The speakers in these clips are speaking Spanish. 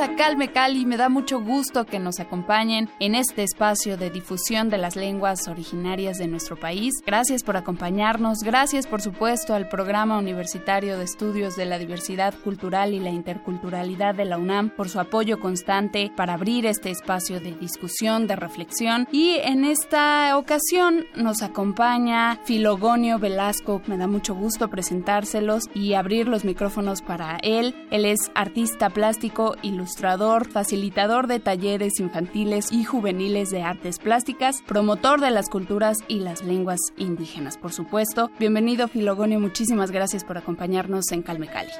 A Calme Cali, me da mucho gusto que nos acompañen en este espacio de difusión de las lenguas originarias de nuestro país. Gracias por acompañarnos, gracias por supuesto al Programa Universitario de Estudios de la Diversidad Cultural y la Interculturalidad de la UNAM por su apoyo constante para abrir este espacio de discusión, de reflexión. Y en esta ocasión nos acompaña Filogonio Velasco, me da mucho gusto presentárselos y abrir los micrófonos para él. Él es artista plástico, ilustrado ilustrador, facilitador de talleres infantiles y juveniles de artes plásticas, promotor de las culturas y las lenguas indígenas, por supuesto. Bienvenido, Filogonio, muchísimas gracias por acompañarnos en Calme Cali.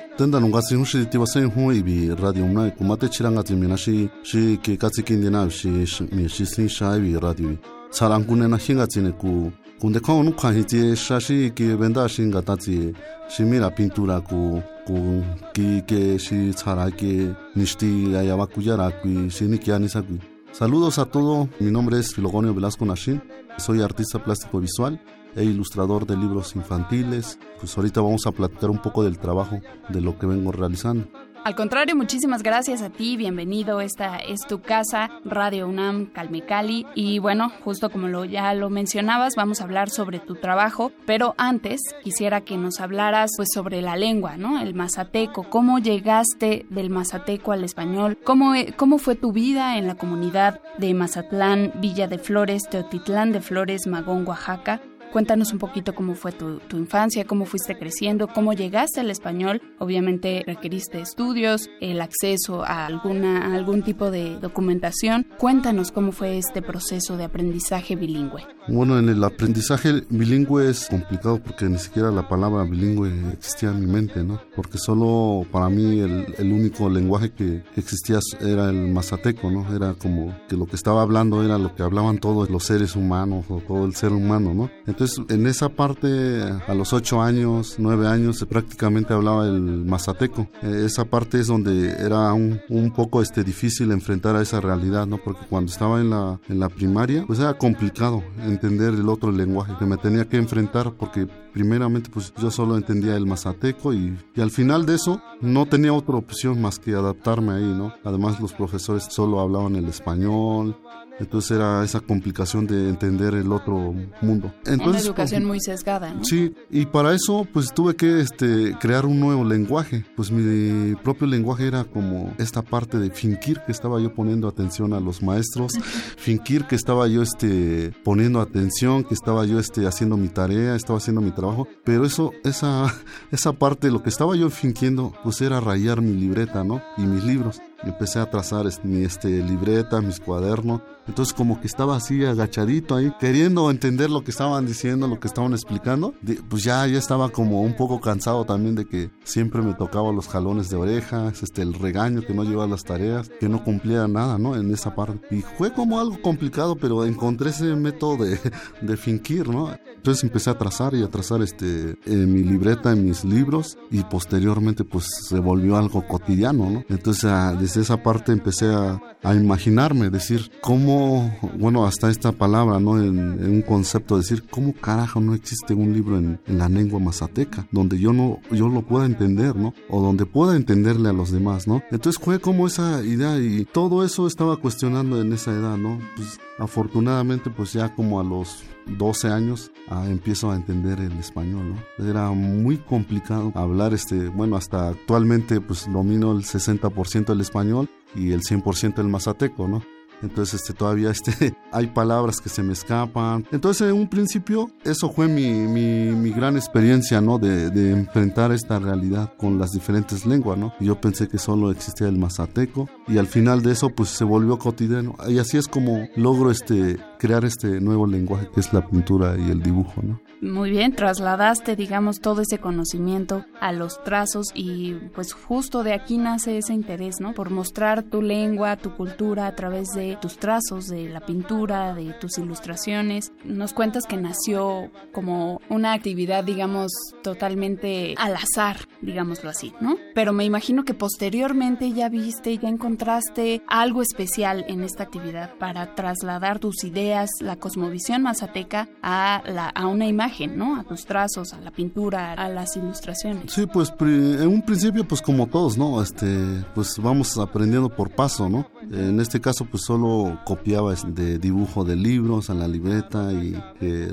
Kunde kwa nu kwa hiti shashi ki venda shi nga ta tsi shi mi la pintura ku ku ki ke shi tsara ke nishti ya ya bakuyara ku shi ni kia ni sakui Saludos a todos, mi nombre es Filogonio Velasco Nashin, soy artista plástico visual e ilustrador de libros infantiles. Pues ahorita vamos a platicar un poco del trabajo de lo que vengo realizando. Al contrario, muchísimas gracias a ti, bienvenido. Esta es tu casa, Radio UNAM Calmecali. Y bueno, justo como lo, ya lo mencionabas, vamos a hablar sobre tu trabajo, pero antes quisiera que nos hablaras pues sobre la lengua, ¿no? El mazateco, cómo llegaste del mazateco al español, cómo, cómo fue tu vida en la comunidad de Mazatlán, Villa de Flores, Teotitlán de Flores, Magón, Oaxaca Cuéntanos un poquito cómo fue tu, infancia, cómo fuiste creciendo, cómo llegaste al español. Obviamente requeriste estudios, el acceso a, alguna, algún tipo de documentación. Cuéntanos cómo fue este proceso de aprendizaje bilingüe. Bueno, en el aprendizaje bilingüe es complicado porque ni siquiera la palabra bilingüe existía en mi mente, ¿no? Porque solo para mí el, único lenguaje que, existía era el mazateco, ¿no? Era como que lo que estaba hablando era lo que hablaban todos los seres humanos o todo el ser humano, ¿no? Entonces, en esa parte, a los ocho años, nueve años, prácticamente hablaba el mazateco. Eh, esa parte es donde era un, un, poco este, difícil enfrentar a esa realidad, ¿no? Porque cuando estaba en la, en la primaria, pues era complicado entender el otro lenguaje que me tenía que enfrentar porque primeramente pues yo solo entendía el mazateco y, y, al final de eso no tenía otra opción más que adaptarme ahí, ¿no? Además los profesores solo hablaban el español, entonces era esa complicación de entender el otro mundo. Entonces, Una educación muy sesgada, ¿no? Sí, y para eso pues tuve que este, crear un nuevo lenguaje. Pues mi propio lenguaje era como esta parte de fingir que estaba yo poniendo atención a los maestros, fingir que estaba yo este, poniendo atención, que estaba yo este, haciendo mi tarea, estaba haciendo mi trabajo. Pero eso, esa, esa parte, lo que estaba yo fingiendo, pues era rayar mi libreta, ¿no? Y mis libros empecé a trazar mi este, libreta, mis cuadernos. Entonces como que estaba así agachadito ahí, queriendo entender lo que estaban diciendo, lo que estaban explicando. pues ya, ya estaba como un poco cansado también de que siempre me tocaba los jalones de orejas, este, el regaño, que no llevaba las tareas, que no cumplía nada, ¿no? En esa parte. Y fue como algo complicado, pero encontré ese método de, de fingir, ¿no? Entonces empecé a trazar y a trazar este, mi libreta, mis libros, y posteriormente pues se volvió algo cotidiano, ¿no? Entonces ah, desde esa parte empecé a, a imaginarme, decir, cómo, bueno, hasta esta palabra, ¿no? En, un concepto, decir, cómo carajo no existe un libro en, la lengua mazateca, donde yo no, yo lo pueda entender, ¿no? O donde pueda entenderle a los demás, ¿no? Entonces fue como esa idea y todo eso estaba cuestionando en esa edad, ¿no? Pues afortunadamente, pues ya como a los 12 años ah, empiezo a entender el español, ¿no? Era muy complicado hablar este, bueno, hasta actualmente pues domino el 60% del español y el 100% el mazateco, ¿no? Entonces este, todavía este, hay palabras que se me escapan. Entonces en un principio eso fue mi, mi, gran experiencia, ¿no? De, de, enfrentar esta realidad con las diferentes lenguas, ¿no? Yo pensé que solo existía el mazateco y al final de eso pues se volvió cotidiano. Y así es como logro este, crear este nuevo lenguaje que es la pintura y el dibujo, ¿no? Muy bien, trasladaste, digamos, todo ese conocimiento a los trazos y pues justo de aquí nace ese interés, ¿no? Por mostrar tu lengua, tu cultura a través de tus trazos, de la pintura, de tus ilustraciones. Nos cuentas que nació como una actividad, digamos, totalmente al azar, digámoslo así, ¿no? Pero me imagino que posteriormente ya viste, ya encontraste algo especial en esta actividad para trasladar tus ideas, la cosmovisión mazateca a, la, a una imagen ¿no? A tus trazos, a la pintura, a las ilustraciones. Sí, pues en un principio, pues como todos, ¿no? Este, pues vamos aprendiendo por paso, ¿no? En este caso, pues solo copiaba de dibujo de libros a la libreta y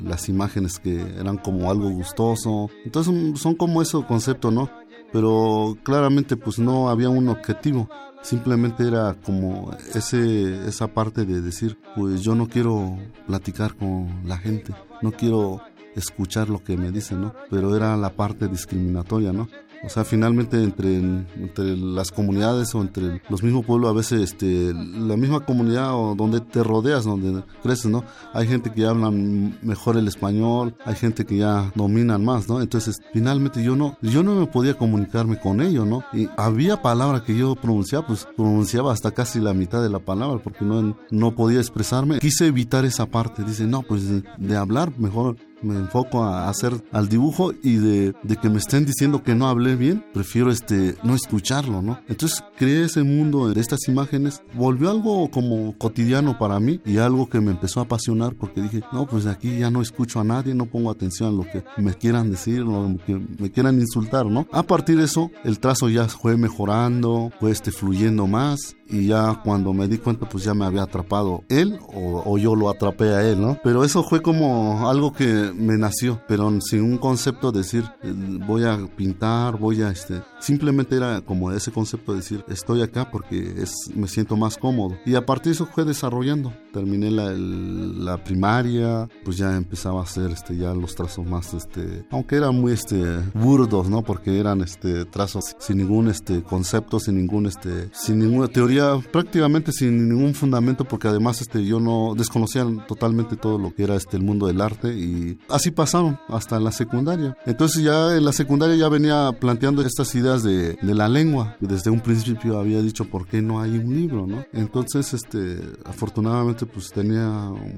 las imágenes que eran como algo gustoso. Entonces son como ese concepto, ¿no? Pero claramente, pues no había un objetivo simplemente era como ese esa parte de decir pues yo no quiero platicar con la gente no quiero escuchar lo que me dicen, ¿no? Pero era la parte discriminatoria, ¿no? O sea, finalmente entre, entre las comunidades o entre los mismos pueblos, a veces este, la misma comunidad o donde te rodeas, donde creces, ¿no? Hay gente que habla mejor el español, hay gente que ya dominan más, ¿no? Entonces, finalmente yo no, yo no me podía comunicarme con ellos, ¿no? Y había palabras que yo pronunciaba, pues pronunciaba hasta casi la mitad de la palabra porque no, no podía expresarme. Quise evitar esa parte, dice, no, pues de hablar mejor me enfoco a hacer al dibujo y de, que me estén diciendo que no hablé bien, prefiero este no escucharlo, ¿no? Entonces creé ese mundo de estas imágenes, volvió algo como cotidiano para mí y algo que me empezó a apasionar porque dije, no, pues aquí ya no escucho a nadie, no pongo atención a lo que me quieran decir, lo que me quieran insultar, ¿no? A partir de eso, el trazo ya fue mejorando, fue este fluyendo más y ya cuando me di cuenta pues ya me había atrapado él o, o, yo lo atrapé a él, ¿no? Pero eso fue como algo que me nació, pero sin un concepto de decir eh, voy a pintar, voy a este, simplemente era como ese concepto de decir estoy acá porque es, me siento más cómodo y a partir de eso fue desarrollando, terminé la, la primaria, pues ya empezaba a hacer este ya los trazos más este, aunque eran muy este burdos, ¿no? Porque eran este trazos sin ningún este concepto, sin ningún este sin ninguna teoría prácticamente sin ningún fundamento porque además este yo no desconocía totalmente todo lo que era este el mundo del arte y así pasaron hasta la secundaria. Entonces ya en la secundaria ya venía planteando estas ideas de, de la lengua. Desde un principio había dicho por qué no hay un libro, ¿no? Entonces este afortunadamente pues tenía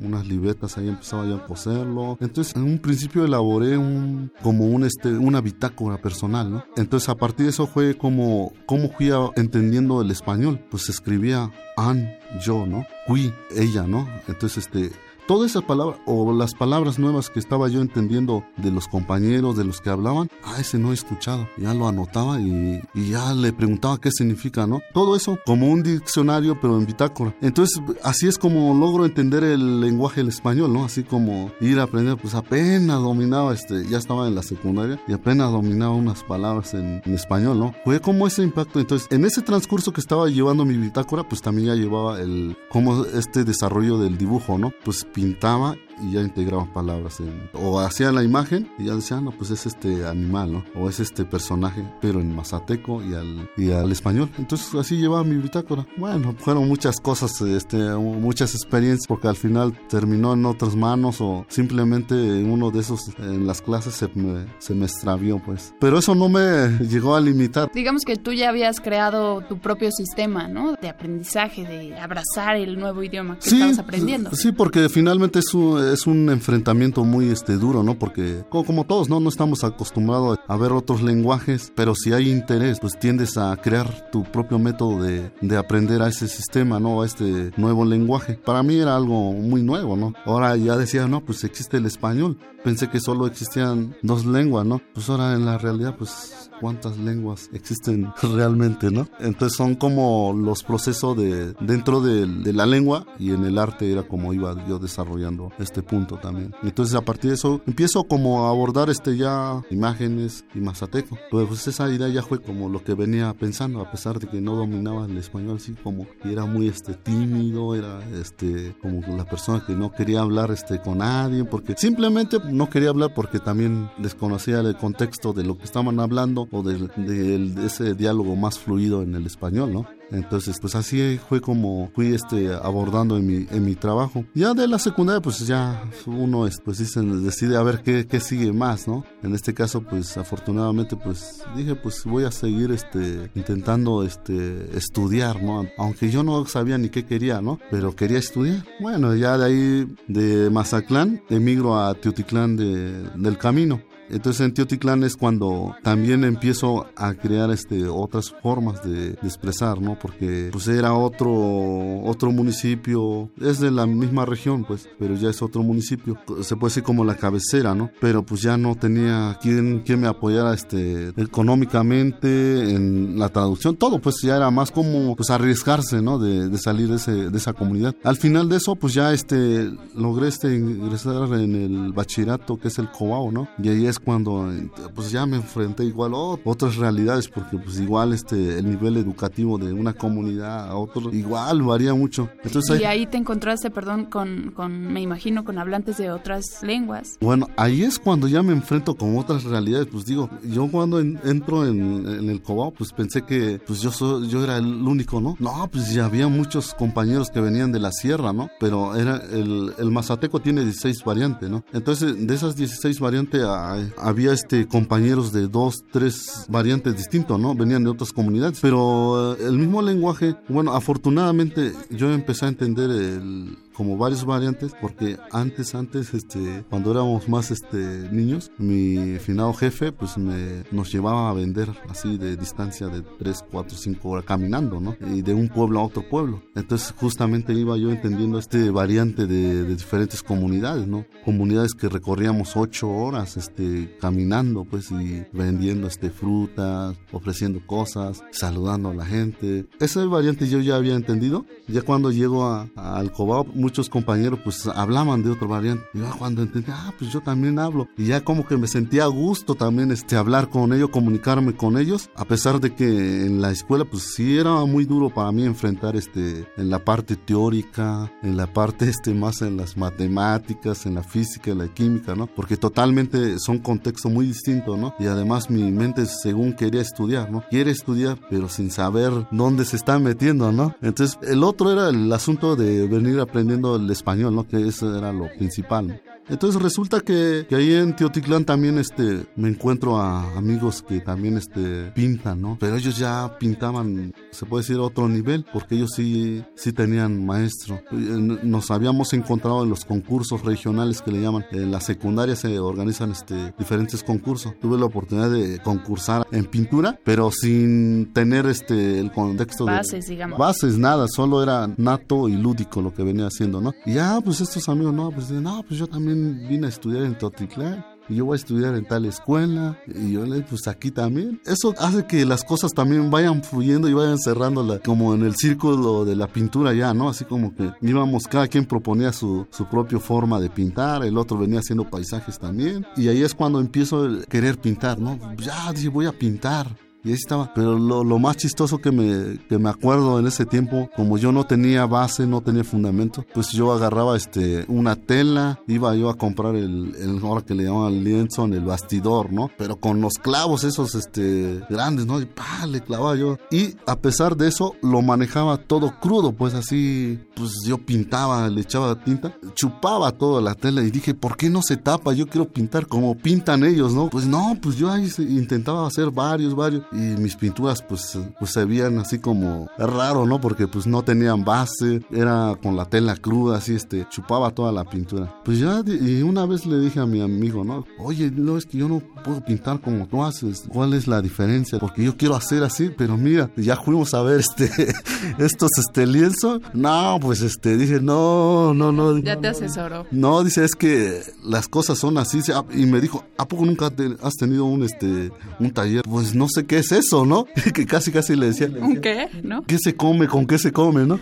unas libretas ahí empezaba ya a coserlo. Entonces en un principio elaboré un como un este una bitácora personal, ¿no? Entonces a partir de eso fue como cómo fui entendiendo el español. Pues escribía an, yo, ¿no? Qui, ella, ¿no? Entonces, este, todas esas palabras o las palabras nuevas que estaba yo entendiendo de los compañeros, de los que hablaban, ah, ese no he escuchado. Ya lo anotaba y, y, ya le preguntaba qué significa, ¿no? Todo eso como un diccionario, pero en bitácora. Entonces, así es como logro entender el lenguaje del español, ¿no? Así como ir a aprender, pues apenas dominaba, este, ya estaba en la secundaria y apenas dominaba unas palabras en, en español, ¿no? Fue como ese impacto. Entonces, en ese transcurso que estaba llevando mi bitácora, pues también ya llevaba el, como este desarrollo del dibujo, ¿no? Pues pintaba y ya integraba palabras en, o hacía la imagen y ya decía, no, pues es este animal, ¿no? O es este personaje, pero en mazateco y al, y al español. Entonces así llevaba mi bitácora. Bueno, fueron muchas cosas, este, muchas experiencias, porque al final terminó en otras manos o simplemente en uno de esos, en las clases se me, se me extravió, pues. Pero eso no me llegó a limitar. Digamos que tú ya habías creado tu propio sistema, ¿no? De aprendizaje, de abrazar el nuevo idioma que estabas aprendiendo. Sí, porque finalmente es un es un enfrentamiento muy este, duro, ¿no? Porque como, todos, ¿no? No estamos acostumbrados a ver otros lenguajes, pero si hay interés, pues tiendes a crear tu propio método de, de aprender a ese sistema, ¿no? A este nuevo lenguaje. Para mí era algo muy nuevo, ¿no? Ahora ya decía, no, pues existe el español. Pensé que solo existían dos lenguas, ¿no? Pues ahora en la realidad, pues cuántas lenguas existen realmente, ¿no? Entonces son como los procesos de dentro de, de, la lengua y en el arte era como iba yo desarrollando este punto también. Entonces a partir de eso empiezo como a abordar este ya imágenes y mazateco. Pues esa idea ya fue como lo que venía pensando, a pesar de que no dominaba el español, así como que era muy este tímido, era este como la persona que no quería hablar este con nadie, porque simplemente no quería hablar porque también desconocía el contexto de lo que estaban hablando o de, de ese diálogo más fluido en el español, ¿no? Entonces, pues así fue como fui este, abordando en mi, en mi trabajo. Ya de la secundaria, pues ya uno pues decide a ver qué, qué, sigue más, ¿no? En este caso, pues afortunadamente, pues dije, pues voy a seguir este, intentando este, estudiar, ¿no? Aunque yo no sabía ni qué quería, ¿no? Pero quería estudiar. Bueno, ya de ahí de Mazatlán emigro a Teotitlán de, del Camino. Entonces en Teotitlán es cuando también empiezo a crear este, otras formas de, expresar, ¿no? Porque pues era otro, otro municipio, es de la misma región, pues, pero ya es otro municipio. Se puede decir como la cabecera, ¿no? Pero pues ya no tenía quien, quien me apoyara este, económicamente en la traducción, todo, pues ya era más como pues arriesgarse, ¿no? De, de salir de, ese, de esa comunidad. Al final de eso, pues ya este, logré este, ingresar en el bachillerato que es el Cobao, ¿no? Y ahí es cuando pues ya me enfrenté igual a otras realidades porque pues igual este el nivel educativo de una comunidad a otro igual varía mucho. Entonces, y ahí, te encontraste, perdón, con, con, me imagino, con hablantes de otras lenguas. Bueno, ahí es cuando ya me enfrento con otras realidades, pues digo, yo cuando entro en, el Cobao, pues pensé que pues yo soy, yo era el único, ¿no? No, pues ya había muchos compañeros que venían de la sierra, ¿no? Pero era el, el mazateco tiene 16 variantes, ¿no? Entonces, de esas 16 variantes había este compañeros de dos, tres variantes distintos, ¿no? Venían de otras comunidades, pero eh, el mismo lenguaje, bueno, afortunadamente yo empecé a entender el como varias variantes porque antes antes este cuando éramos más este niños mi finado jefe pues me nos llevaba a vender así de distancia de 3, 4, 5 horas caminando no y de un pueblo a otro pueblo. Entonces justamente iba yo entendiendo este variante de, de diferentes comunidades no comunidades que recorríamos 8 horas este caminando pues y vendiendo este frutas ofreciendo cosas saludando a la gente. Esa variante yo ya había entendido. Ya cuando llego a, a Alcobao muchos compañeros pues hablaban de otro variante. Y yo cuando entendí, ah, pues yo también hablo. Y ya como que me sentía a gusto también este, hablar con ellos, comunicarme con ellos, a pesar de que en la escuela pues sí era muy duro para mí enfrentar este, en la parte teórica, en la parte este, más en las matemáticas, en la física, en la química, ¿no? Porque totalmente son contextos muy distintos, ¿no? Y además mi mente según quería estudiar, ¿no? Quiere estudiar, pero sin saber dónde se está metiendo, ¿no? Entonces el otro era el asunto de venir aprendiendo el español, ¿no? Que eso era lo principal. Entonces resulta que, ahí en Teotitlán también este, me encuentro a amigos que también este, pintan, ¿no? Pero ellos ya pintaban, se puede decir, otro nivel, porque ellos sí, sí tenían maestro. Nos habíamos encontrado en los concursos regionales que le llaman. En la secundaria se organizan este, diferentes concursos. Tuve la oportunidad de concursar en pintura, pero sin tener este, el contexto bases, de... digamos. Bases, nada, solo era nato y lúdico lo que venía haciendo, ¿no? Y ya, pues estos amigos, no, pues, no, pues yo también vine a estudiar en Totitlán yo voy a estudiar en tal escuela y yo pues aquí también. Eso hace que las cosas también vayan fluyendo y vayan cerrándola como en el círculo de la pintura ya, ¿no? Así como que íbamos, cada quien proponía su, su propia forma de pintar, el otro venía haciendo paisajes también y ahí es cuando empiezo a querer pintar, ¿no? Ya dije, voy a pintar y ahí estaba. Pero lo, más chistoso que me, que me acuerdo en ese tiempo, como yo no tenía base, no tenía fundamento, pues yo agarraba este, una tela, iba yo a comprar el, ahora que le llaman lienzo, el bastidor, ¿no? Pero con los clavos esos este, grandes, ¿no? Y pa, le clavaba yo. Y a pesar de eso, lo manejaba todo crudo, pues así, pues yo pintaba, le echaba tinta, chupaba toda la tela y dije, ¿por qué no se tapa? Yo quiero pintar como pintan ellos, ¿no? Pues no, pues yo ahí intentaba hacer varios, varios y mis pinturas pues, pues se veían así como raro, ¿no? Porque pues no tenían base, era con la tela cruda, así este, chupaba toda la pintura. Pues ya, y una vez le dije a mi amigo, ¿no? Oye, no es que yo no puedo pintar como tú haces, ¿cuál es la diferencia? Porque yo quiero hacer así, pero mira, ya fuimos a ver este, estos este lienzo. No, pues este, dije, no, no, no. Ya te asesoró. No, dice, es que las cosas son así. Y me dijo, ¿a poco nunca has tenido un, este, un taller? Pues no sé qué ¿qué es eso, no? que casi, casi le decía. ¿Un qué? ¿No? ¿Qué se come? ¿Con qué se come, no?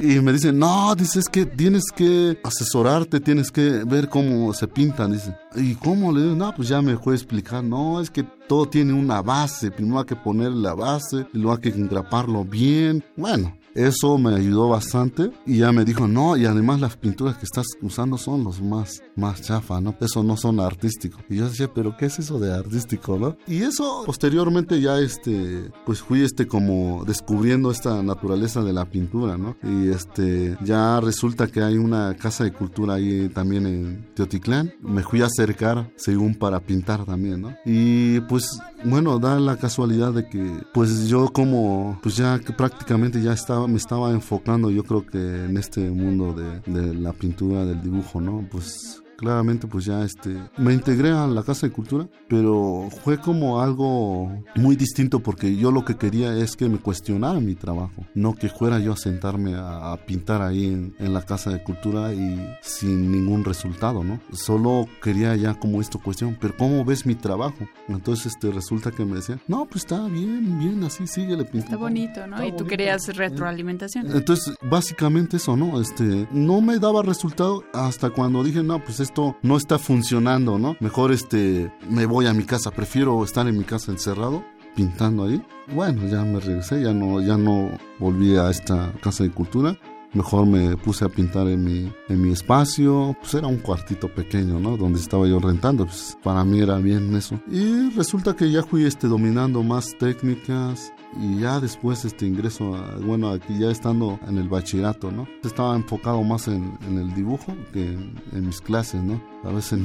y me dicen, no, dice, es que tienes que asesorarte, tienes que ver cómo se pintan, dice. ¿Y cómo? Le digo, no, pues ya me fue a explicar, no, es que todo tiene una base, primero hay que ponerle la base, y luego hay que engraparlo bien. Bueno, eso me ayudó bastante y ya me dijo, no, y además las pinturas que estás usando son los más, más chafa, ¿no? Eso no son artísticos. Y yo decía, pero ¿qué es eso de artístico, no? Y eso posteriormente ya este, pues fui este como descubriendo esta naturaleza de la pintura, ¿no? Y este, ya resulta que hay una casa de cultura ahí también en Teotitlán. Me fui a acercar según para pintar también, ¿no? Y pues bueno, da la casualidad de que pues yo como pues ya prácticamente ya estaba me estaba enfocando yo creo que en este mundo de, de la pintura del dibujo, ¿no? Pues claramente pues ya este me integré a la casa de cultura pero fue como algo muy distinto porque yo lo que quería es que me cuestionara mi trabajo no que fuera yo a sentarme a, pintar ahí en, la casa de cultura y sin ningún resultado no solo quería ya como esto cuestión pero cómo ves mi trabajo entonces este resulta que me decían no pues está bien bien así síguele pintando está bonito no y tú querías retroalimentación. entonces básicamente eso no este no me daba resultado hasta cuando dije no pues esto no está funcionando, ¿no? Mejor este, me voy a mi casa, prefiero estar en mi casa encerrado pintando ahí. Bueno, ya me regresé, ya no, ya no volví a esta casa de cultura. Mejor me puse a pintar en mi, en mi espacio, pues era un cuartito pequeño, ¿no? Donde estaba yo rentando, pues para mí era bien eso. Y resulta que ya fui este, dominando más técnicas, y ya después este ingreso bueno aquí ya estando en el bachillerato no estaba enfocado más en, el dibujo que en, mis clases no a veces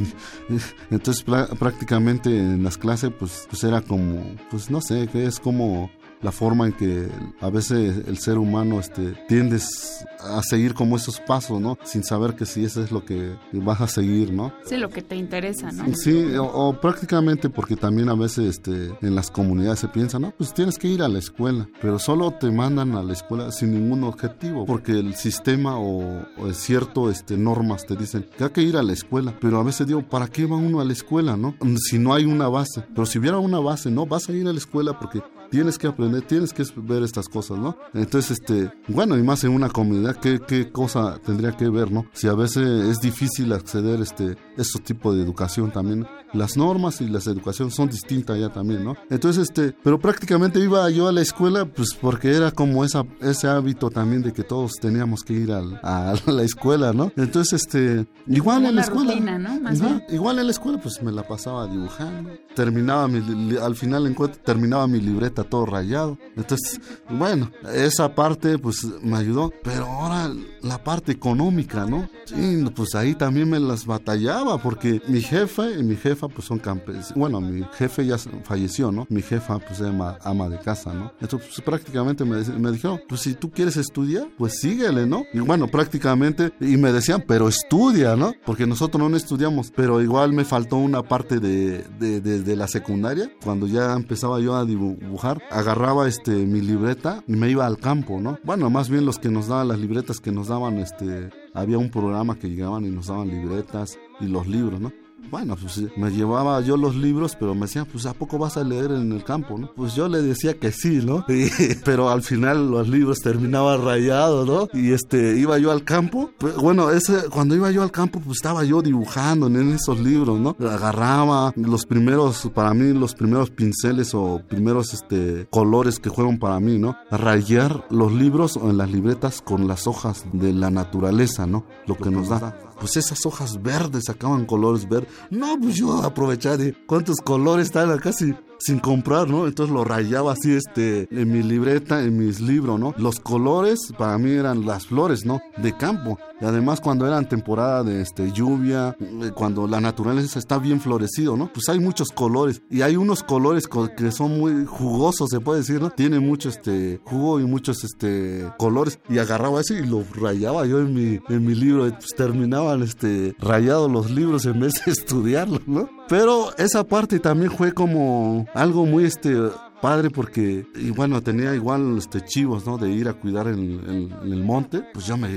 entonces prácticamente en las clases pues pues era como pues no sé es como la forma en que a veces el ser humano este, tiendes a seguir como esos pasos, ¿no? Sin saber que si eso es lo que vas a seguir, ¿no? Sí, lo que te interesa, ¿no? Sí, o, prácticamente porque también a veces este, en las comunidades se piensa, no, pues tienes que ir a la escuela, pero solo te mandan a la escuela sin ningún objetivo, porque el sistema o, o cierto este, normas te dicen que hay que ir a la escuela, pero a veces digo, ¿para qué va uno a la escuela, no? Si no hay una base, pero si hubiera una base, no, vas a ir a la escuela porque tienes que aprender, tienes que ver estas cosas, ¿no? Entonces, este, bueno, y más en una comunidad, ¿qué, qué cosa tendría que ver, ¿no? Si a veces es difícil acceder, este, a estos tipos de educación también, las normas y las educación son distintas ya también, ¿no? Entonces, este, pero prácticamente iba yo a la escuela, pues porque era como esa, ese hábito también de que todos teníamos que ir a la escuela, ¿no? Entonces, este, igual en la escuela. ¿no? igual en la escuela, pues me la pasaba dibujando. Terminaba mi, al final terminaba mi libreta todo rayado. Entonces, bueno, esa parte, pues me ayudó. Pero ahora la parte económica, ¿no? Sí, pues ahí también me las batallaba porque mi jefe y mi jefe pues son campesinos. Bueno, mi jefe ya falleció, ¿no? Mi jefa pues se llama ama de casa, ¿no? Entonces pues, prácticamente me, me dijeron, pues si tú quieres estudiar, pues síguele, ¿no? Y bueno, prácticamente, y me decían, pero estudia, ¿no? Porque nosotros no estudiamos, pero igual me faltó una parte de, de, de, la secundaria, cuando ya empezaba yo a dibujar, agarraba este mi libreta y me iba al campo, ¿no? Bueno, más bien los que nos daban las libretas que nos daban este había un programa que llegaban y nos daban libretas y los libros, ¿no? Bueno, pues me llevaba yo los libros, pero me decían, pues ¿a poco vas a leer en el campo, no? Pues yo le decía que sí, ¿no? pero al final los libros terminaban rayados, ¿no? Y este, iba yo al campo. bueno, ese, cuando iba yo al campo, pues estaba yo dibujando en esos libros, ¿no? Agarraba los primeros, para mí, los primeros pinceles o primeros, este, colores que fueron para mí, ¿no? Rayar los libros o en las libretas con las hojas de la naturaleza, ¿no? Lo que nos da pues esas hojas verdes sacaban colores verdes. No, pues yo aprovechaba de cuántos colores están acá sin, sin comprar, ¿no? Entonces lo rayaba así, este, en mi libreta, en mis libros, ¿no? Los colores para mí eran las flores, ¿no? De campo. Y además cuando eran temporada de este, lluvia, eh, cuando la naturaleza está bien florecido, ¿no? Pues hay muchos colores. Y hay unos colores que son muy jugosos, se puede decir, ¿no? Tiene mucho este jugo y muchos este colores. Y agarraba ese y lo rayaba yo en mi, en mi libro. Pues terminaban este rayados los libros en vez de estudiarlos, ¿no? Pero esa parte también fue como algo muy este padre porque bueno tenía igual este chivos no de ir a cuidar en, el monte pues yo me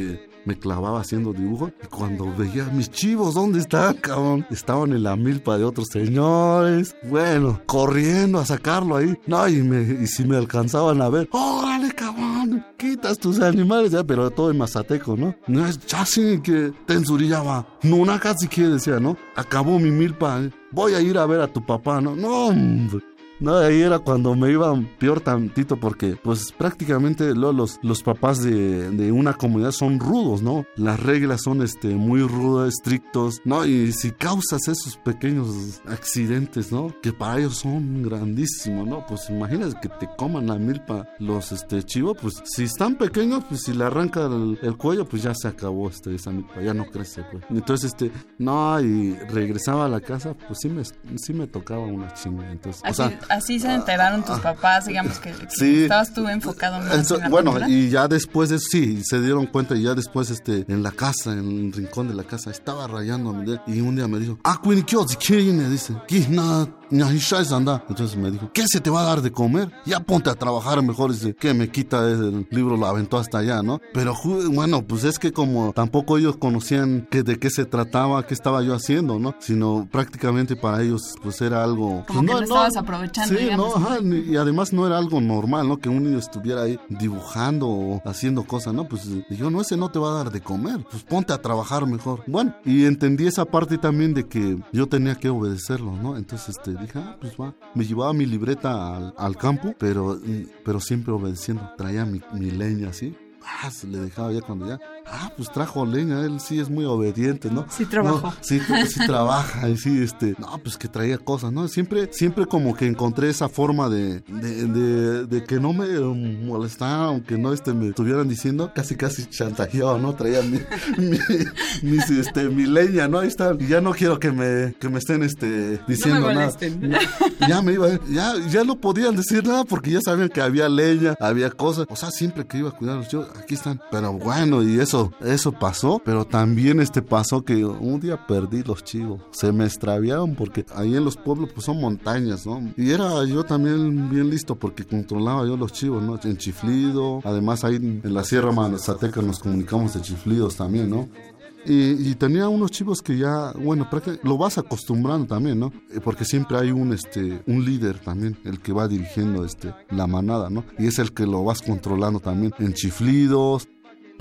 me clavaba haciendo dibujo y cuando veía mis chivos, ¿dónde están, cabrón? Estaban en la milpa de otros señores. Bueno, corriendo a sacarlo ahí. No, y, me, y si me alcanzaban a ver, órale, cabrón, quitas tus animales, ya, pero todo en mazateco, ¿no? No es así que tensurillaba. No, una casi que decía, ¿no? Acabó mi milpa, ¿eh? voy a ir a ver a tu papá, ¿no? No. No, ahí era cuando me iba peor tantito porque pues prácticamente los, los papás de, de, una comunidad son rudos, ¿no? Las reglas son este, muy rudas, estrictos, ¿no? Y si causas esos pequeños accidentes, ¿no? Que para ellos son grandísimos, ¿no? Pues imagínate que te coman la milpa los este, chivos, pues si están pequeños, pues si le arranca el, el cuello, pues ya se acabó este, esa milpa, ya no crece, pues. Entonces, este, no, y regresaba a la casa, pues sí me, sí me tocaba una chinga, entonces, o sea, así se enteraron tus papás, digamos que, que Sí. estabas tú enfocado más Eso- en la bueno, y ya después de sí, se dieron cuenta y ya después este, en la casa, en el rincón de la casa, estaba rayando y un día me dijo, ah, Queen, ¿qué os- qué viene?", dice, "¿Qué? Nada, ni ahí sabes andar". Entonces me dijo, ¿qué se te va a dar de comer? Ya ponte a trabajar mejor, dice, que me quita el libro, lo aventó hasta allá, ¿no? Pero bueno, pues es que como tampoco ellos conocían que de qué se trataba, qué estaba yo haciendo, ¿no? Sino prácticamente para ellos pues era algo... Como pues, que lo estabas aprovechando, Sí, digamos, no, ¿no? ajá, y además no era algo normal, ¿no? Que un niño estuviera ahí dibujando o haciendo cosas, ¿no? Pues yo, no, ese no te va a dar de comer, pues ponte a trabajar mejor. Bueno, y entendí esa parte también de que yo tenía que obedecerlo, ¿no? Entonces, este, dije, ah, pues va. Me llevaba mi libreta al, campo, pero, pero siempre obedeciendo. Traía mi, leña así. Le dejaba ya cuando ya. Ah, pues trajo leña, él sí es muy obediente, ¿no? Sí trabajó. No, sí, sí trabaja y sí, este, no, pues que traía cosas, ¿no? Siempre, siempre como que encontré esa forma de, de, de, de que no me molestara, aunque no este, me estuvieran diciendo, casi, casi chantajeado, ¿no? Traía mi, mi, mis, este, mi leña, ¿no? Ahí está, y ya no quiero que me, que me estén, este, diciendo nada. molesten. Ya, ya me iba, ya, ya no podían decir nada porque ya sabían que había leña, había cosas, o sea, siempre que iba a cuidarlos, yo, aquí están, pero bueno, y eso, eso pasó, pero también este pasó que un día perdí los chivos, se me extraviaron porque ahí en los pueblos pues son montañas, ¿no? Y era yo también bien listo porque controlaba yo los chivos, ¿no? En chiflido, además ahí en la Sierra Mazateca nos comunicamos de chiflidos también, ¿no? Y, tenía unos chivos que ya, bueno, lo vas acostumbrando también, ¿no? Eh, Porque siempre hay un, este, un líder también, el que va dirigiendo, este, la manada, ¿no? Y es el que lo vas controlando también en chiflidos.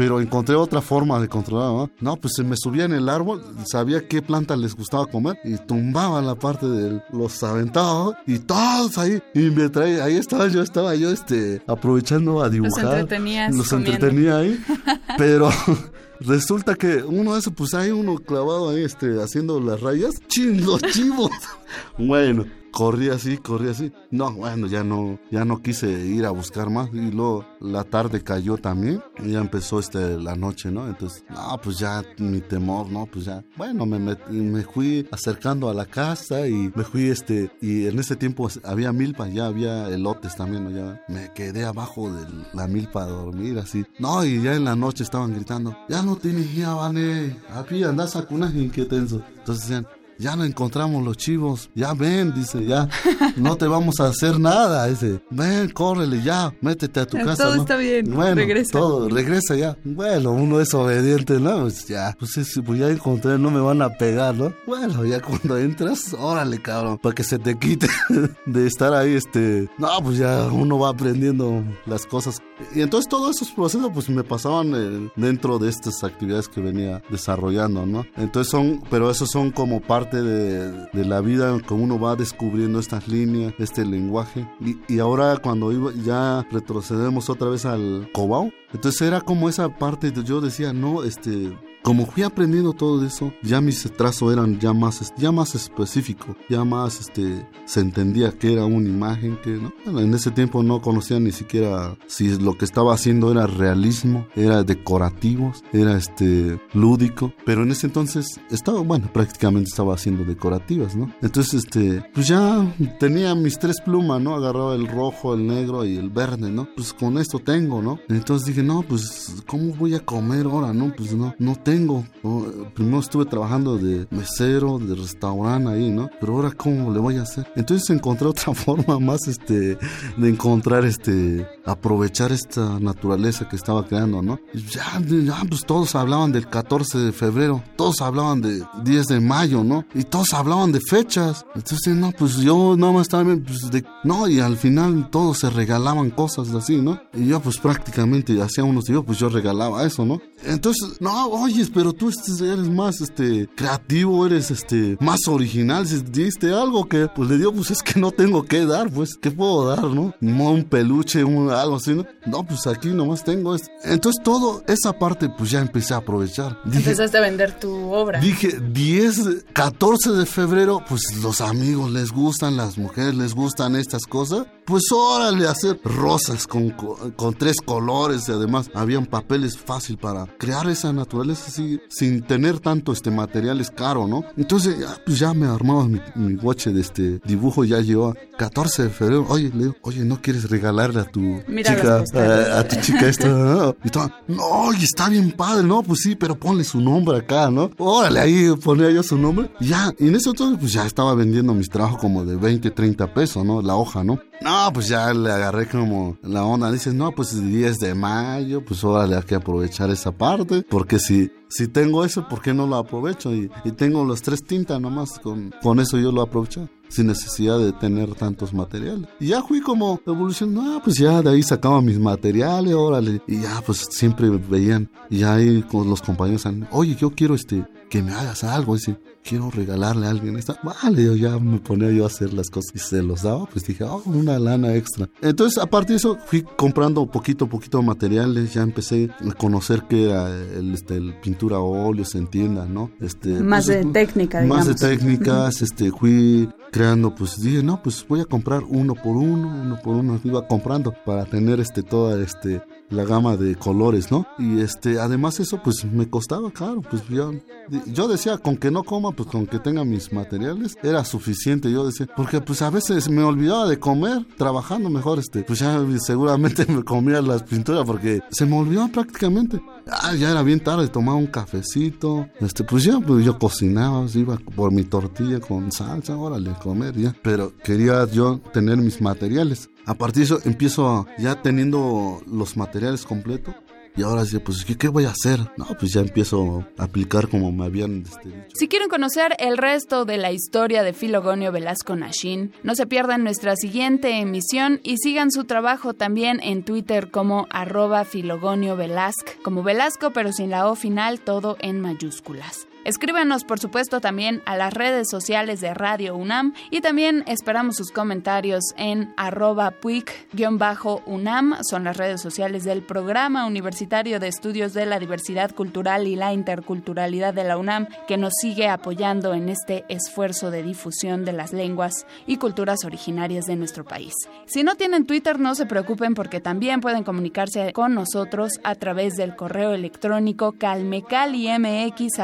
Pero encontré otra forma de controlar, ¿no? No, pues se me subía en el árbol, sabía qué planta les gustaba comer y tumbaba la parte de los aventados y todos ahí. Y me traía, ahí estaba yo, estaba yo, este, aprovechando a dibujar. entretenías Los comiendo. entretenía ahí. Pero resulta que uno de esos, pues hay uno clavado ahí, este, haciendo las rayas. ¡Chin, los chivos! bueno, corrí así, corrí así. No, bueno, ya no, ya no quise ir a buscar más. Y luego la tarde cayó también. Y ya empezó este, la noche, ¿no? Entonces, no, pues ya mi temor, ¿no? Pues ya, bueno, me, met- me fui acercando a la casa y me fui, este, y en ese tiempo había milpa, ya había elotes también, ¿no? Ya me quedé abajo de la milpa a dormir, así. No, y ya en la noche estaban gritando, ya no tienes ya, vale, aquí andas a cunas tenso. Entonces decían, ya no encontramos los chivos, ya ven, dice, ya, no te vamos a hacer nada, dice, ven, córrele, ya, métete a tu casa. todo ¿no? está bien, bueno, regresa. todo, regresa ya. Bueno, uno es obediente, ¿no? Pues ya, pues, es- pues ya encontré, no me van a pegar, ¿no? Bueno, ya cuando entras, órale, cabrón, para que se te quite de estar ahí, este, no, pues ya uno va aprendiendo las cosas. Y entonces todos esos procesos, pues me pasaban eh, dentro de estas actividades que venía desarrollando, ¿no? Entonces son, pero esos son como parte de, la vida, como uno va descubriendo estas líneas, este lenguaje. Y, ahora cuando iba, ya retrocedemos otra vez al Cobao, entonces era como esa parte, yo decía, no, este, como fui aprendiendo todo eso, ya mis trazos eran ya más, ya más específicos, ya más, este, se entendía que era una imagen, que, ¿no? Bueno, en ese tiempo no conocía ni siquiera si lo que estaba haciendo era realismo, era decorativos, era, este, lúdico, pero en ese entonces estaba, bueno, prácticamente estaba haciendo decorativas, ¿no? Entonces, este, pues ya tenía mis tres plumas, ¿no? Agarraba el rojo, el negro y el verde, ¿no? Pues con esto tengo, ¿no? Entonces dije, no, pues, ¿cómo voy a comer ahora, no? Pues no, no tengo tengo. Primero estuve trabajando de mesero, de restaurante ahí, ¿no? Pero ahora, ¿cómo le voy a hacer? Entonces encontré otra forma más, este, de encontrar, este, aprovechar esta naturaleza que estaba creando, ¿no? Ya, ya, pues todos hablaban del 14 de febrero, todos hablaban de 10 de mayo, ¿no? Y todos hablaban de fechas. Entonces, no, pues yo nada más estaba, pues, de, no, y al final todos se regalaban cosas así, ¿no? Y yo, pues prácticamente hacía unos días, pues yo regalaba eso, ¿no? Entonces, no, oye, pero tú eres más, este, creativo, eres, este, más original, si diste algo que, pues le digo, pues es que no tengo que dar, pues, ¿qué puedo dar, no? Un peluche, un, algo así, ¿no? No, pues aquí nomás tengo esto. Entonces, todo esa parte, pues ya empecé a aprovechar. Empezaste a vender tu obra. Dije, 10, 14 de febrero, pues los amigos les gustan, las mujeres les gustan estas cosas pues órale, hacer rosas con, con, tres colores y además habían papeles fácil para crear esa naturaleza así, sin tener tanto este materiales caro, ¿no? Entonces ya, pues ya me armaba mi, mi de este dibujo, ya llegó a 14 de febrero, oye, le digo, oye, ¿no quieres regalarle a tu chica, a, tu chica esto? y todo, no, y está bien padre, ¿no? Pues sí, pero ponle su nombre acá, ¿no? Órale, ahí ponía yo su nombre. ya, y en eso entonces pues ya estaba vendiendo mis trabajos como de 20, 30 pesos, ¿no? La hoja, ¿no? No, pues ya le agarré como la onda. Dices, no, pues el 10 de mayo, pues ahora hay que aprovechar esa parte. Porque si, si tengo eso, ¿por qué no lo aprovecho? Y, tengo las tres tintas nomás, con, con eso yo lo aprovecho sin necesidad de tener tantos materiales. Y ya fui como evolucionando, no, pues ya de ahí sacaba mis materiales, órale, y ya pues siempre veían, y ahí con los compañeros, oye, yo quiero este, que me hagas algo, y quiero regalarle a alguien esta. Vale, yo ya me ponía yo a hacer las cosas y se los daba, pues dije, oh, una lana extra. Entonces, aparte de eso, fui comprando poquito a poquito materiales, ya empecé a conocer que era el, este, el pintura a óleo, se entienda, ¿no? Este, más pues, de técnica, digamos. Más de técnicas, este, fui creando, pues dije, no, pues voy a comprar uno por uno, uno por uno, iba comprando para tener este, toda este, la gama de colores, ¿no? Y este, además eso pues me costaba caro, pues yo, yo decía, con que no coma, pues con que tenga mis materiales, era suficiente, yo decía, porque pues a veces me olvidaba de comer, trabajando mejor, este, pues ya seguramente me comía las pinturas porque se me olvidaba prácticamente. Ah, ya era bien tarde, tomaba un cafecito, este, pues yo, pues yo cocinaba, iba por mi tortilla con salsa, órale, comer ya, pero quería yo tener mis materiales. A partir de eso empiezo ya teniendo los materiales completos. Y ahora sí, pues, ¿qué, voy a hacer? No, pues ya empiezo a aplicar como me habían este, dicho. Si quieren conocer el resto de la historia de Filogonio Velasco Nashin, no se pierdan nuestra siguiente emisión y sigan su trabajo también en Twitter como arroba Filogonio Velasco, como Velasco pero sin la O final, todo en mayúsculas. Escríbanos, por supuesto, también a las redes sociales de Radio UNAM y también esperamos sus comentarios en arroba puic-unam, son las redes sociales del Programa Universitario de Estudios de la Diversidad Cultural y la Interculturalidad de la UNAM, que nos sigue apoyando en este esfuerzo de difusión de las lenguas y culturas originarias de nuestro país. Si no tienen Twitter, no se preocupen porque también pueden comunicarse con nosotros a través del correo electrónico calmecalimx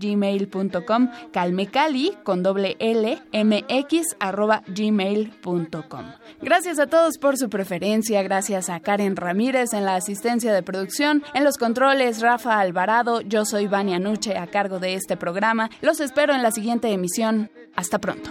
gmail.com, calmecali con doble L, mx arroba gmail.com. Gracias a todos por su preferencia, gracias a Karen Ramírez en la asistencia de producción, en los controles Rafa Alvarado, yo soy Vania Nuche a cargo de este programa. Los espero en la siguiente emisión. Hasta pronto.